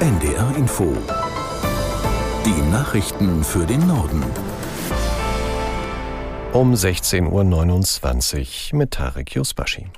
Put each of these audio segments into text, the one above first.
NDR Info. Die Nachrichten für den Norden. Um 16.29 Uhr mit Tarek Yusbashi.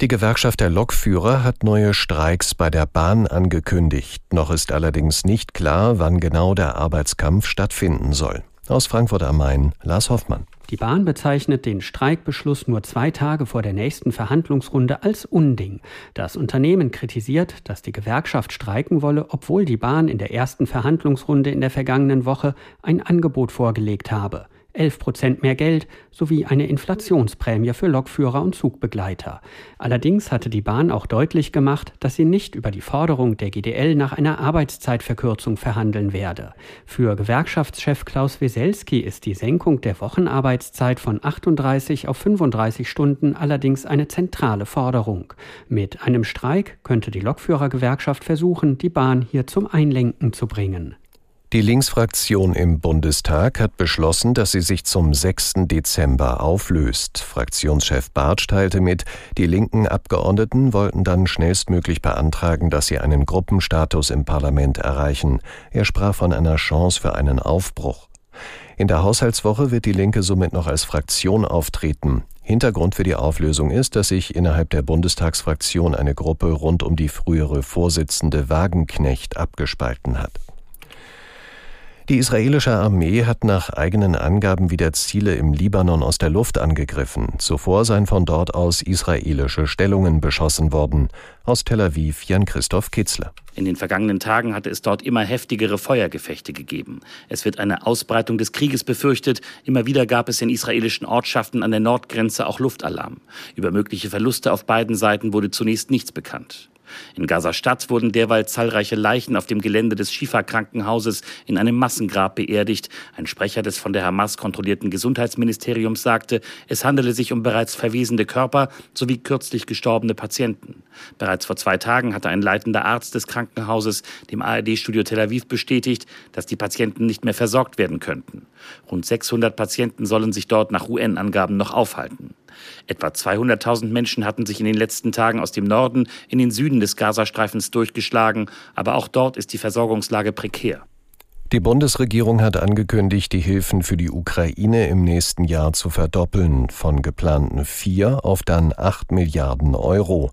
Die Gewerkschaft der Lokführer hat neue Streiks bei der Bahn angekündigt. Noch ist allerdings nicht klar, wann genau der Arbeitskampf stattfinden soll. Aus Frankfurt am Main, Lars Hoffmann. Die Bahn bezeichnet den Streikbeschluss nur zwei Tage vor der nächsten Verhandlungsrunde als Unding. Das Unternehmen kritisiert, dass die Gewerkschaft streiken wolle, obwohl die Bahn in der ersten Verhandlungsrunde in der vergangenen Woche ein Angebot vorgelegt habe. 11 Prozent mehr Geld sowie eine Inflationsprämie für Lokführer und Zugbegleiter. Allerdings hatte die Bahn auch deutlich gemacht, dass sie nicht über die Forderung der GDL nach einer Arbeitszeitverkürzung verhandeln werde. Für Gewerkschaftschef Klaus Weselski ist die Senkung der Wochenarbeitszeit von 38 auf 35 Stunden allerdings eine zentrale Forderung. Mit einem Streik könnte die Lokführergewerkschaft versuchen, die Bahn hier zum Einlenken zu bringen. Die Linksfraktion im Bundestag hat beschlossen, dass sie sich zum 6. Dezember auflöst. Fraktionschef Bartsch teilte mit, die linken Abgeordneten wollten dann schnellstmöglich beantragen, dass sie einen Gruppenstatus im Parlament erreichen. Er sprach von einer Chance für einen Aufbruch. In der Haushaltswoche wird die Linke somit noch als Fraktion auftreten. Hintergrund für die Auflösung ist, dass sich innerhalb der Bundestagsfraktion eine Gruppe rund um die frühere Vorsitzende Wagenknecht abgespalten hat. Die israelische Armee hat nach eigenen Angaben wieder Ziele im Libanon aus der Luft angegriffen. Zuvor seien von dort aus israelische Stellungen beschossen worden. Aus Tel Aviv Jan-Christoph Kitzler. In den vergangenen Tagen hatte es dort immer heftigere Feuergefechte gegeben. Es wird eine Ausbreitung des Krieges befürchtet. Immer wieder gab es in israelischen Ortschaften an der Nordgrenze auch Luftalarm. Über mögliche Verluste auf beiden Seiten wurde zunächst nichts bekannt. In Gaza-Stadt wurden derweil zahlreiche Leichen auf dem Gelände des Schifa-Krankenhauses in einem Massengrab beerdigt. Ein Sprecher des von der Hamas kontrollierten Gesundheitsministeriums sagte, es handele sich um bereits verwesende Körper sowie kürzlich gestorbene Patienten. Bereits vor zwei Tagen hatte ein leitender Arzt des Krankenhauses dem ARD-Studio Tel Aviv bestätigt, dass die Patienten nicht mehr versorgt werden könnten. Rund 600 Patienten sollen sich dort nach UN-Angaben noch aufhalten. Etwa 200.000 Menschen hatten sich in den letzten Tagen aus dem Norden in den Süden des Gazastreifens durchgeschlagen, aber auch dort ist die Versorgungslage prekär. Die Bundesregierung hat angekündigt, die Hilfen für die Ukraine im nächsten Jahr zu verdoppeln, von geplanten vier auf dann acht Milliarden Euro.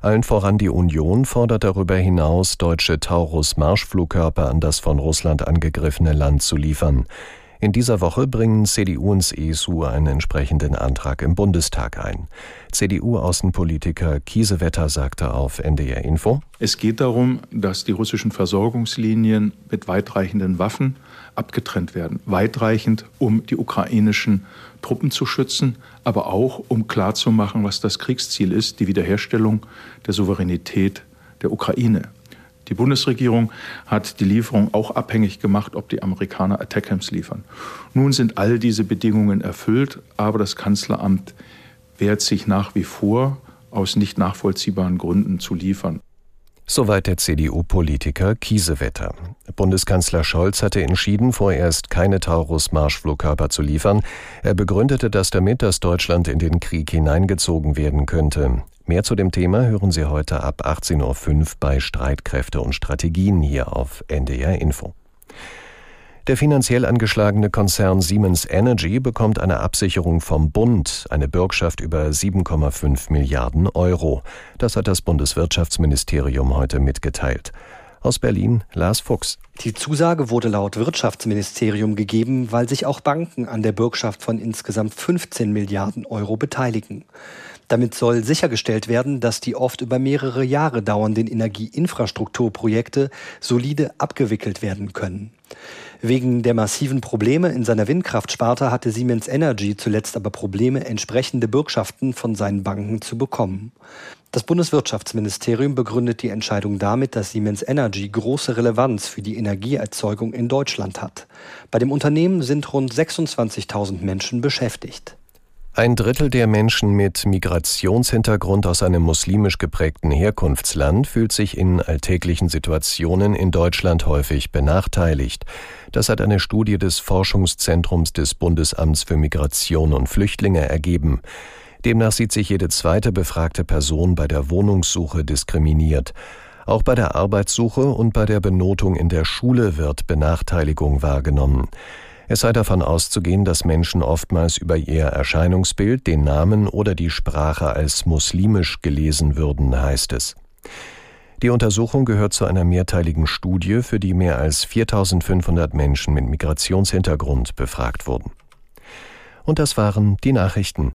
Allen voran die Union fordert darüber hinaus, deutsche Taurus-Marschflugkörper an das von Russland angegriffene Land zu liefern. In dieser Woche bringen CDU und CSU einen entsprechenden Antrag im Bundestag ein. CDU-Außenpolitiker Kiesewetter sagte auf NDR Info: Es geht darum, dass die russischen Versorgungslinien mit weitreichenden Waffen abgetrennt werden. Weitreichend, um die ukrainischen Truppen zu schützen, aber auch um klarzumachen, was das Kriegsziel ist, die Wiederherstellung der Souveränität der Ukraine. Die Bundesregierung hat die Lieferung auch abhängig gemacht, ob die Amerikaner Attackams liefern. Nun sind all diese Bedingungen erfüllt, aber das Kanzleramt wehrt sich nach wie vor, aus nicht nachvollziehbaren Gründen zu liefern. Soweit der CDU-Politiker Kiesewetter. Bundeskanzler Scholz hatte entschieden, vorerst keine Taurus-Marschflugkörper zu liefern. Er begründete das damit, dass Deutschland in den Krieg hineingezogen werden könnte. Mehr zu dem Thema hören Sie heute ab 18.05 Uhr bei Streitkräfte und Strategien hier auf NDR Info. Der finanziell angeschlagene Konzern Siemens Energy bekommt eine Absicherung vom Bund, eine Bürgschaft über 7,5 Milliarden Euro. Das hat das Bundeswirtschaftsministerium heute mitgeteilt. Aus Berlin Lars Fuchs. Die Zusage wurde laut Wirtschaftsministerium gegeben, weil sich auch Banken an der Bürgschaft von insgesamt 15 Milliarden Euro beteiligen. Damit soll sichergestellt werden, dass die oft über mehrere Jahre dauernden Energieinfrastrukturprojekte solide abgewickelt werden können. Wegen der massiven Probleme in seiner Windkraftsparte hatte Siemens Energy zuletzt aber Probleme, entsprechende Bürgschaften von seinen Banken zu bekommen. Das Bundeswirtschaftsministerium begründet die Entscheidung damit, dass Siemens Energy große Relevanz für die Energieerzeugung in Deutschland hat. Bei dem Unternehmen sind rund 26.000 Menschen beschäftigt. Ein Drittel der Menschen mit Migrationshintergrund aus einem muslimisch geprägten Herkunftsland fühlt sich in alltäglichen Situationen in Deutschland häufig benachteiligt. Das hat eine Studie des Forschungszentrums des Bundesamts für Migration und Flüchtlinge ergeben. Demnach sieht sich jede zweite befragte Person bei der Wohnungssuche diskriminiert. Auch bei der Arbeitssuche und bei der Benotung in der Schule wird Benachteiligung wahrgenommen. Es sei davon auszugehen, dass Menschen oftmals über ihr Erscheinungsbild, den Namen oder die Sprache als muslimisch gelesen würden, heißt es. Die Untersuchung gehört zu einer mehrteiligen Studie, für die mehr als 4500 Menschen mit Migrationshintergrund befragt wurden. Und das waren die Nachrichten.